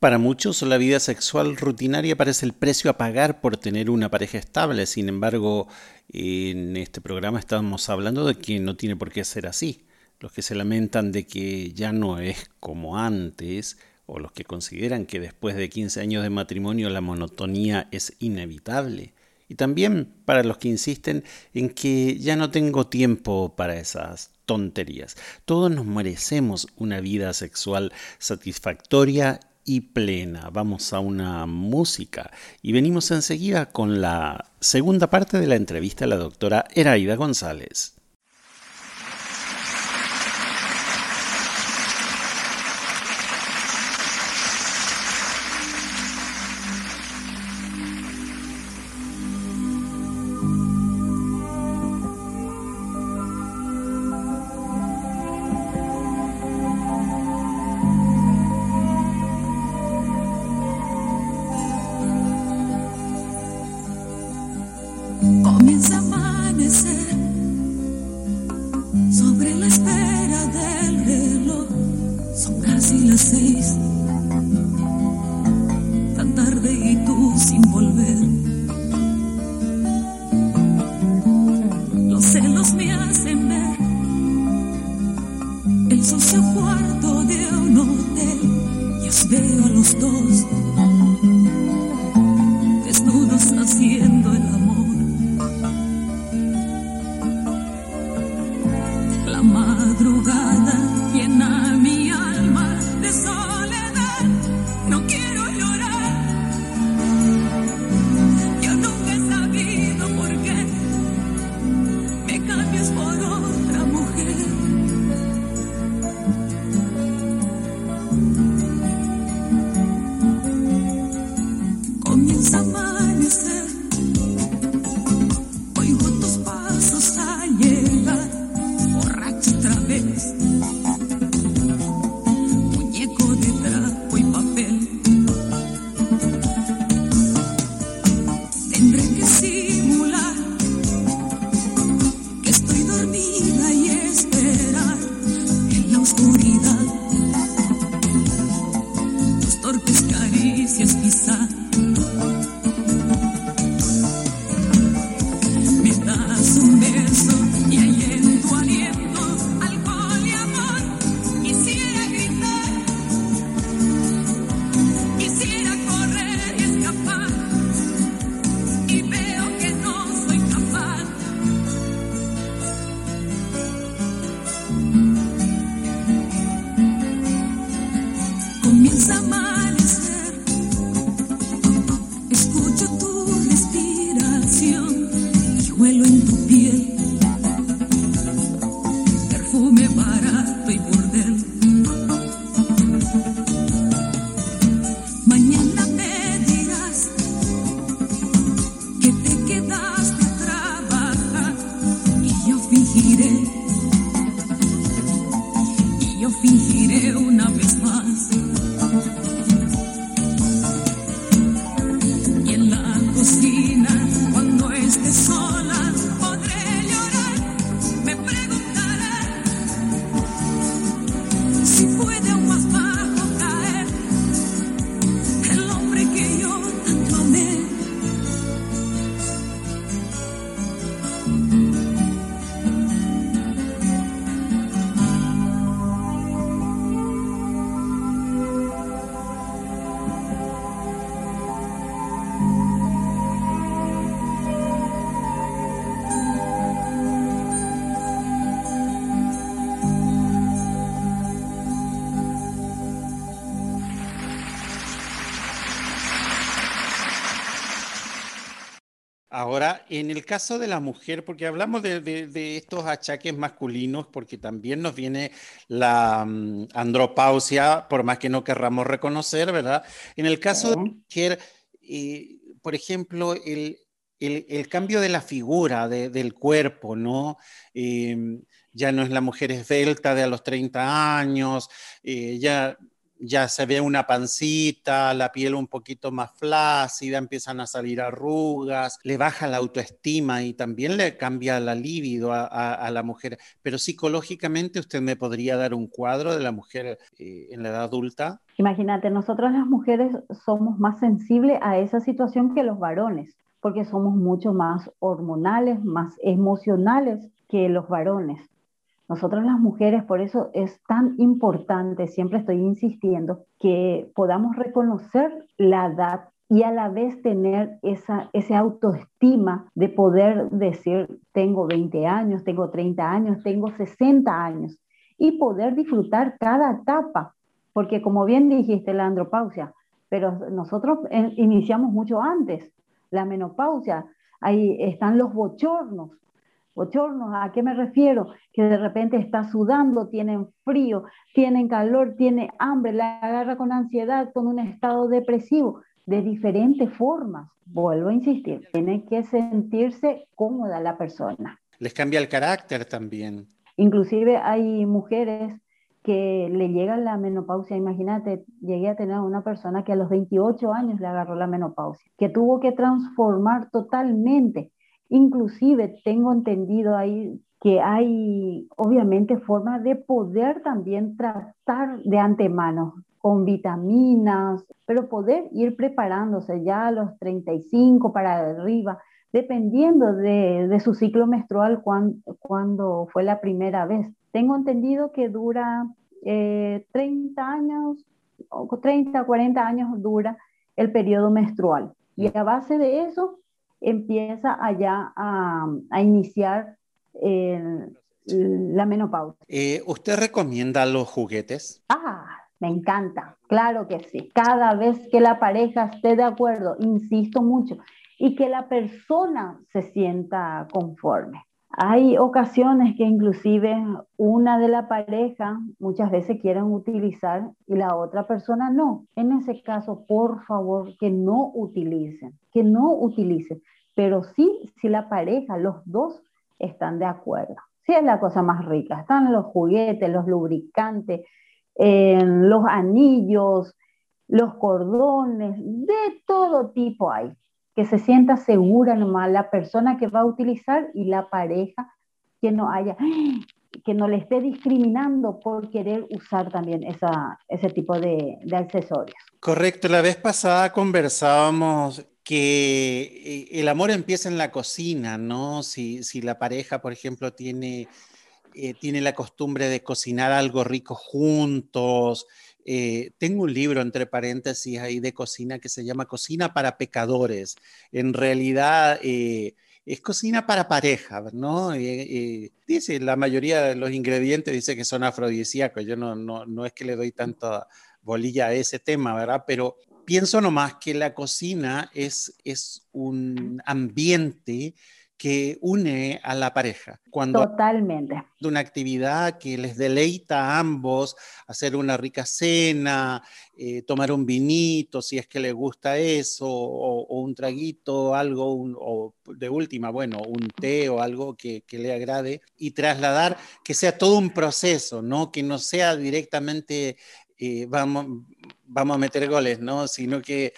Para muchos la vida sexual rutinaria parece el precio a pagar por tener una pareja estable, sin embargo en este programa estamos hablando de que no tiene por qué ser así. Los que se lamentan de que ya no es como antes, o los que consideran que después de 15 años de matrimonio la monotonía es inevitable. Y también para los que insisten en que ya no tengo tiempo para esas tonterías. Todos nos merecemos una vida sexual satisfactoria y plena. Vamos a una música y venimos enseguida con la segunda parte de la entrevista a la doctora Eraida González. sleep. começa mais. Ahora, en el caso de la mujer, porque hablamos de, estos achaques masculinos, porque también nos viene la mm, andropausia, por más que no querramos reconocer, ¿verdad? En el caso de la mujer, eh, por ejemplo, el, cambio de la figura, del cuerpo, ¿no? Em, ya no es la mujer esbelta de a los 30 años, eh, ya ya se ve una pancita, la piel un poquito más flácida, empiezan a salir arrugas, le baja la autoestima y también le cambia la libido a, la mujer. Pero psicológicamente, ¿usted me podría dar un cuadro de la mujer eh, en la edad adulta? Imagínate, nosotras las mujeres somos más sensibles a esa situación que los varones, porque somos mucho más hormonales, más emocionales que los varones. Nosotros las mujeres, por eso es tan importante, siempre estoy insistiendo, que podamos reconocer la edad y a la vez tener esa, ese autoestima de poder decir, tengo 20 años, tengo 30 años, tengo 60 años, y poder disfrutar cada etapa, porque como bien dijiste, la andropausia, pero nosotros eh, iniciamos mucho antes, la menopausia, ahí están los bochornos, bochornos, ¿a qué me refiero? Que de repente está sudando, tienen frío, tienen calor, tiene hambre, la agarra con ansiedad, con un estado depresivo, de diferentes formas. Vuelvo a insistir, tiene que sentirse cómoda la persona. Les cambia el carácter también. Inclusive hay mujeres que le llega la menopausia. Imagínate, llegué a tener una persona que a los 28 años le agarró la menopausia, que tuvo que transformar totalmente Inclusive tengo entendido ahí que hay obviamente formas de poder también tratar de antemano con vitaminas, pero poder ir preparándose ya a los 35 para arriba, dependiendo de, su ciclo menstrual cuando, fue la primera vez. Tengo entendido que dura 30 eh, años, o 30, 40 años dura el periodo menstrual. Y a base de eso empieza allá a, iniciar la menopausia. Eh, ¿Usted recomienda los juguetes? Ah, me encanta, claro que sí. Cada vez que la pareja esté de acuerdo, insisto mucho, y que la persona se sienta conforme. Hay ocasiones que inclusive una de la pareja muchas veces quieren utilizar y la otra persona no. En ese caso, por favor, que no utilicen, que no utilicen, pero sí si la pareja, los dos están de acuerdo. Sí es la cosa más rica. Están los juguetes, los lubricantes, los anillos, los cordones, de todo tipo hay que se sienta segura nomás la persona que va a utilizar y la pareja que no haya, que no le esté discriminando por querer usar también esa, ese tipo de, accesorios. Correcto, la vez pasada conversábamos que eh, el amor empieza en la cocina, ¿no? Si, si la pareja, por ejemplo, tiene, eh, tiene la costumbre de cocinar algo rico juntos, eh, tengo un libro, entre paréntesis, ahí de cocina que se llama Cocina para Pecadores. En realidad eh, es cocina para pareja, ¿no? Eh, dice, la mayoría de los ingredientes dice que son afrodisíacos. Yo no, no, no es que le doy tanta bolilla a ese tema, ¿verdad? Pero pienso nomás que la cocina es, es un ambiente que une a la pareja. Cuando Totalmente. De una actividad que les deleita a ambos, hacer una rica cena, eh, tomar un vinito, si es que les gusta eso, o, un traguito, algo, o de última, bueno, un té o algo que, que, le agrade, y trasladar que sea todo un proceso, ¿no? Que no sea directamente eh, vamos, vamos a meter goles, ¿no? Sino que,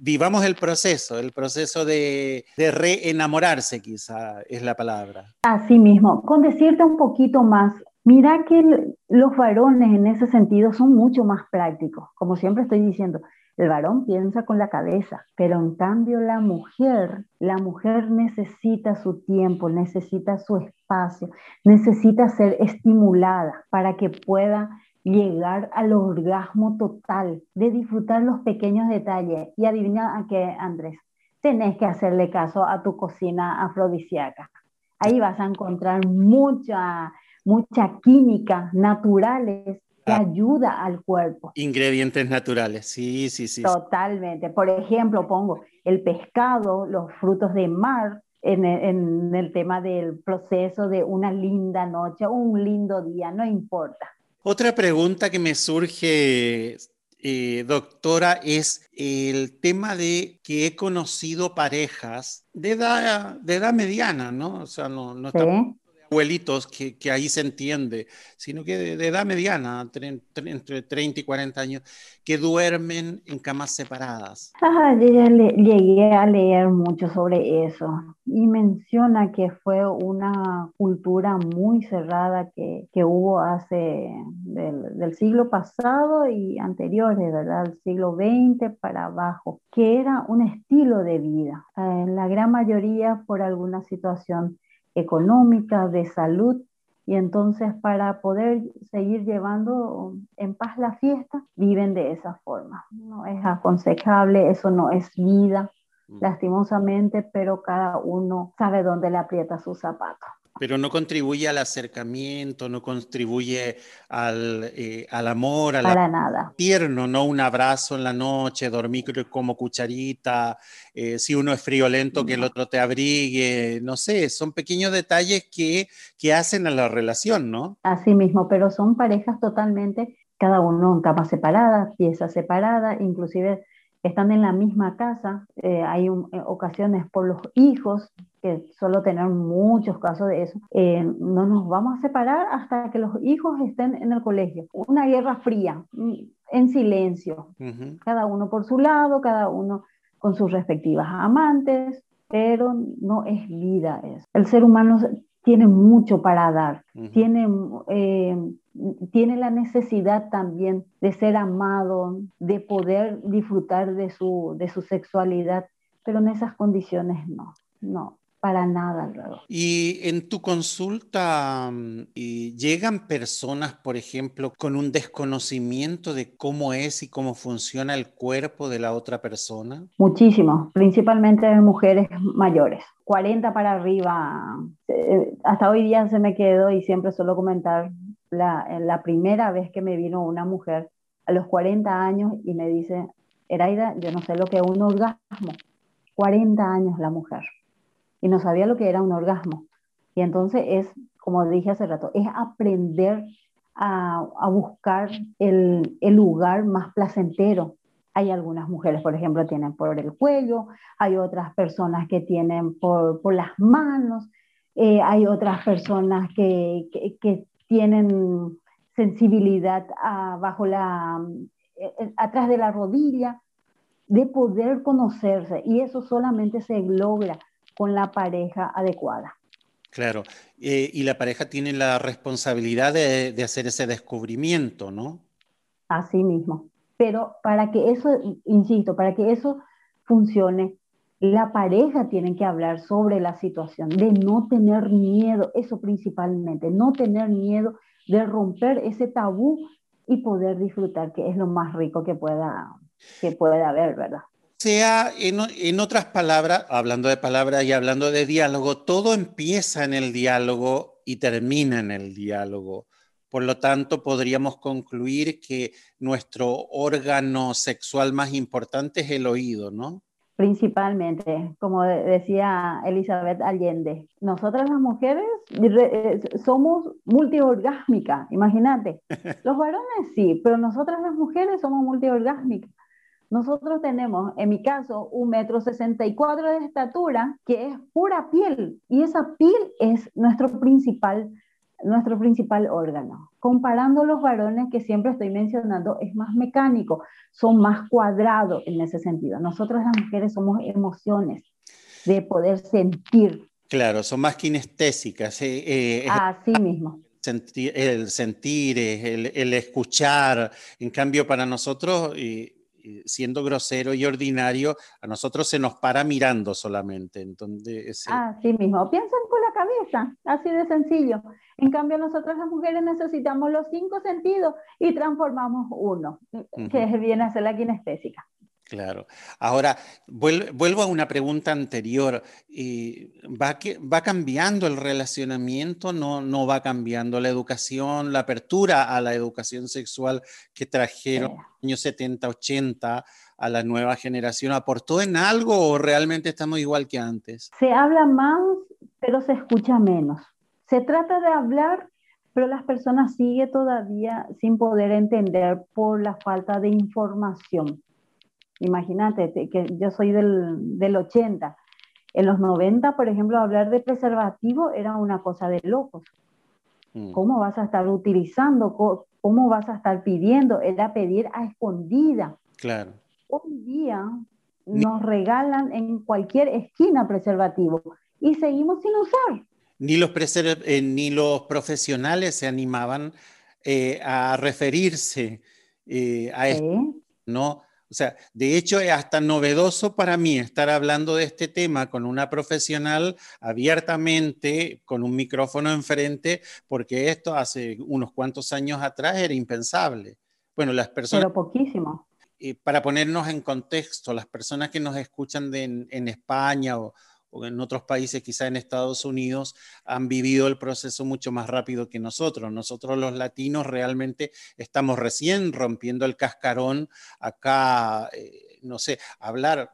vivamos el proceso, el proceso de, de reenamorarse, quizá es la palabra. Así mismo, con decirte un poquito más, mira que los varones en ese sentido son mucho más prácticos, como siempre estoy diciendo. El varón piensa con la cabeza, pero en cambio la mujer, la mujer necesita su tiempo, necesita su espacio, necesita ser estimulada para que pueda llegar al orgasmo total, de disfrutar los pequeños detalles. Y adivina a qué, Andrés, tenés que hacerle caso a tu cocina afrodisíaca. Ahí vas a encontrar mucha, mucha química naturales que ah. ayuda al cuerpo. Ingredientes naturales, sí, sí, sí. Totalmente. Por ejemplo, pongo el pescado, los frutos de mar, en el, en el, tema del proceso de una linda noche o un lindo día, no importa. Otra pregunta que me surge, eh, doctora, es el tema de que he conocido parejas de edad, de edad mediana, ¿no? O sea, no, abuelitos, que, que, ahí se entiende, sino que de, edad mediana, entre 30 y 40 años, que duermen en camas separadas. Ah, yo ya le, llegué a leer mucho sobre eso y menciona que fue una cultura muy cerrada que, que hubo hace del, del, siglo pasado y anteriores, ¿verdad? El siglo XX para abajo, que era un estilo de vida. Eh, la gran mayoría por alguna situación económica, de salud, y entonces para poder seguir llevando en paz la fiesta, viven de esa forma. No es aconsejable, eso no es vida, mm. lastimosamente, pero cada uno sabe dónde le aprieta su zapato pero no contribuye al acercamiento, no contribuye al, eh, al amor, al Para nada. tierno, no un abrazo en la noche, dormir como cucharita, eh, si uno es friolento que el otro te abrigue, no sé, son pequeños detalles que, que hacen a la relación, ¿no? Así mismo, pero son parejas totalmente, cada uno en camas separadas, piezas separadas, inclusive están en la misma casa, eh, hay ocasiones por los hijos que solo tener muchos casos de eso, eh, no nos vamos a separar hasta que los hijos estén en el colegio. Una guerra fría, mm, en silencio, cada uno por su lado, cada uno con sus respectivas amantes, pero no es vida eso. El ser humano tiene mucho para dar, tiene, eh, tiene la necesidad también de ser amado, de poder disfrutar de su, de su sexualidad, pero en esas condiciones no, no para nada luego. Y en tu consulta, mm, ¿llegan personas, por ejemplo, con un desconocimiento de cómo es y cómo funciona el cuerpo de la otra persona? Muchísimo, principalmente mujeres mayores. 40 para arriba. Eh, hasta hoy día se me quedó y siempre suelo comentar la, la primera vez que me vino una mujer a los 40 años y me dice, Eraida, yo no sé lo que es un orgasmo. 40 años la mujer y no sabía lo que era un orgasmo. Y entonces es, como dije hace rato, es aprender a, a buscar el, el, lugar más placentero. Hay algunas mujeres, por ejemplo, tienen por el cuello, hay otras personas que tienen por, por las manos, eh, hay otras personas que, que, tienen sensibilidad abajo la, eh, eh, atrás de la rodilla, de poder conocerse. Y eso solamente se logra con la pareja adecuada. Claro, eh, y la pareja tiene la responsabilidad de, de, hacer ese descubrimiento, ¿no? Así mismo. Pero para que eso, insisto, para que eso funcione, la pareja tiene que hablar sobre la situación, de no tener miedo, eso principalmente, no tener miedo de romper ese tabú y poder disfrutar, que es lo más rico que pueda, que pueda haber, ¿verdad? Sea, en, otras palabras, hablando de palabras y hablando de diálogo, todo empieza en el diálogo y termina en el diálogo. Por lo tanto, podríamos concluir que nuestro órgano sexual más importante es el oído, ¿no? Principalmente, como decía Elizabeth Allende, nosotras las mujeres eh, somos multiorgásmicas, imagínate. Los varones sí, pero nosotras las mujeres somos multiorgásmicas. Nosotros tenemos, en mi caso, un metro sesenta y cuatro de estatura, que es pura piel, y esa piel es nuestro principal, nuestro principal órgano. Comparando los varones que siempre estoy mencionando, es más mecánico, son más cuadrados en ese sentido. Nosotros las mujeres somos emociones, de poder sentir. Claro, son más kinestésicas. Eh, eh, Así mismo el sentir, el, el, escuchar. En cambio, para nosotros, eh, siendo grosero y ordinario, a nosotros se nos para mirando solamente. Entonces, Así mismo, piensan con la cabeza, así de sencillo. En cambio, nosotros las mujeres necesitamos los cinco sentidos y transformamos uno, que viene a ser la kinestésica. Claro. Ahora, vuelvo a una pregunta anterior. ¿Va, ¿Va cambiando el relacionamiento? ¿No, ¿No va cambiando la educación, la apertura a la educación sexual que trajeron en los años 70, 80 a la nueva generación? ¿Aportó en algo o realmente estamos igual que antes? Se habla más, pero se escucha menos. Se trata de hablar, pero las personas siguen todavía sin poder entender por la falta de información. Imagínate que yo soy del, del 80 En los 90, por ejemplo, hablar de preservativo era una cosa de locos. Mm. ¿Cómo vas a estar utilizando? ¿Cómo vas a estar pidiendo? Era pedir a escondida. Claro. Hoy día nos regalan en cualquier esquina preservativo y seguimos sin usar. Ni los, eh, ni los profesionales se animaban eh, a referirse eh, a esto, ¿no? O sea, de hecho es hasta novedoso para mí estar hablando de este tema con una profesional abiertamente, con un micrófono enfrente, porque esto hace unos cuantos años atrás era impensable. Bueno, las personas... Pero poquísimo. para ponernos en contexto, las personas que nos escuchan en, España o, en otros países, quizá en Estados Unidos, han vivido el proceso mucho más rápido que nosotros. Nosotros los latinos realmente estamos recién rompiendo el cascarón acá, eh, no sé, hablar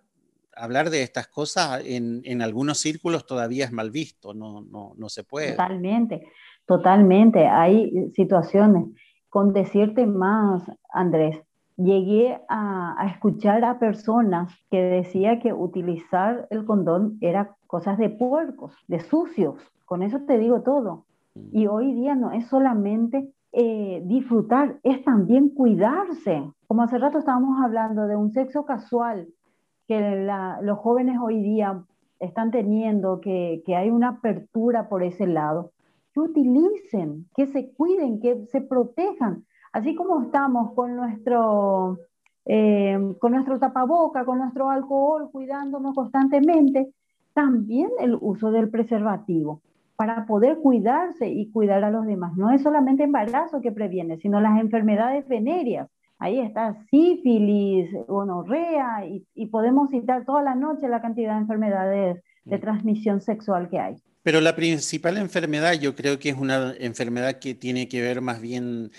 hablar de estas cosas en, en, algunos círculos todavía es mal visto, no, no, no se puede. Totalmente, totalmente. Hay situaciones. Con decirte más, Andrés, llegué a, escuchar a personas que decía que utilizar el condón era cosas de puercos, de sucios. Con eso te digo todo. Mm. Y hoy día no es solamente eh, disfrutar, es también cuidarse. Como hace rato estábamos hablando de un sexo casual que los jóvenes hoy día están teniendo, que, que hay una apertura por ese lado, que utilicen, que se cuiden, que se protejan Así como estamos con nuestro, eh, con nuestro tapaboca, con nuestro alcohol, cuidándonos constantemente, también el uso del preservativo para poder cuidarse y cuidar a los demás. No es solamente embarazo que previene, sino las enfermedades venéreas. Ahí está sífilis, gonorrea, y, y podemos citar toda la noche la cantidad de enfermedades de mm. transmisión sexual que hay. Pero la principal enfermedad yo creo que es una enfermedad que tiene que ver más bien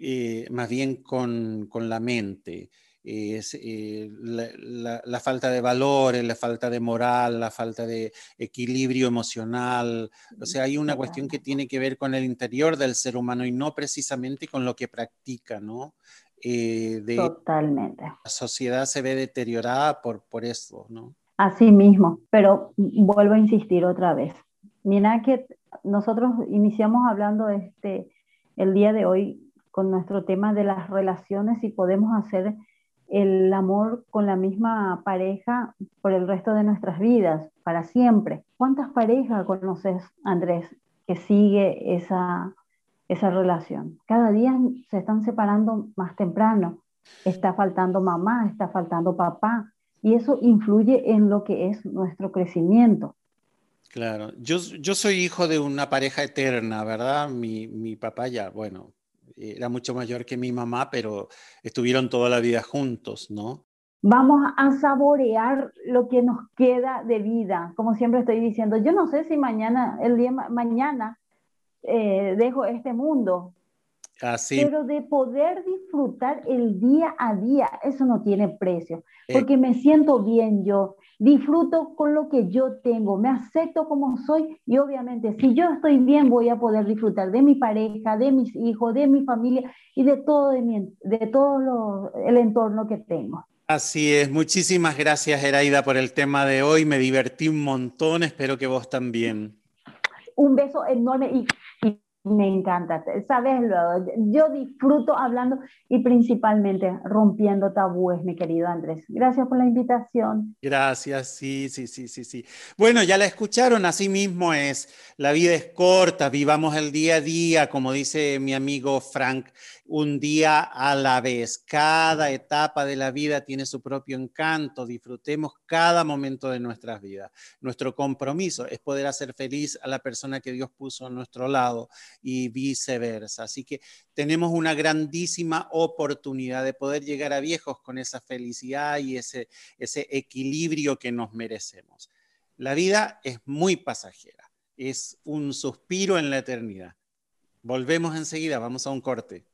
eh, más bien con, la mente. Es, eh, la, falta de valores, la falta de moral, la falta de equilibrio emocional. O sea, hay una cuestión que tiene que ver con el interior del ser humano y no precisamente con lo que practica, ¿no? Eh, Totalmente. La sociedad se ve deteriorada por, por eso, ¿no? Así mismo, pero vuelvo a insistir otra vez. Mira que nosotros iniciamos hablando este, el día de hoy con nuestro tema de las relaciones y podemos hacer el amor con la misma pareja por el resto de nuestras vidas, para siempre. ¿Cuántas parejas conoces, Andrés, que sigue esa, esa relación? Cada día se están separando más temprano. Está faltando mamá, está faltando papá, y eso influye en lo que es nuestro crecimiento. Claro, yo, yo soy hijo de una pareja eterna, ¿verdad? Mi, mi papá ya, bueno, era mucho mayor que mi mamá, pero estuvieron toda la vida juntos, ¿no? Vamos a saborear lo que nos queda de vida, como siempre estoy diciendo. Yo no sé si mañana, el día mañana, eh, dejo este mundo, pero de poder disfrutar el día a día, eso no tiene precio, eh. porque me siento bien yo, disfruto con lo que yo tengo, me acepto como soy y obviamente si yo estoy bien voy a poder disfrutar de mi pareja, de mis hijos, de mi familia y de todo, de, de todo el entorno que tengo. Así es, muchísimas gracias Heraida por el tema de hoy, me divertí un montón, espero que vos también. Un beso enorme y me encanta, sabes, yo disfruto hablando y principalmente rompiendo tabúes, mi querido Andrés. Gracias por la invitación. Gracias, sí, sí, sí, sí, sí. Bueno, ya la escucharon, así mismo es, la vida es corta, vivamos el día a día, como dice mi amigo Frank, un día a la vez. Cada etapa de la vida tiene su propio encanto. Disfrutemos cada momento de nuestras vidas. Nuestro compromiso es poder hacer feliz a la persona que Dios puso a nuestro lado y viceversa. Así que tenemos una grandísima oportunidad de poder llegar a viejos con esa felicidad y ese, ese equilibrio que nos merecemos. La vida es muy pasajera, es un suspiro en la eternidad. Volvemos enseguida, vamos a un corte.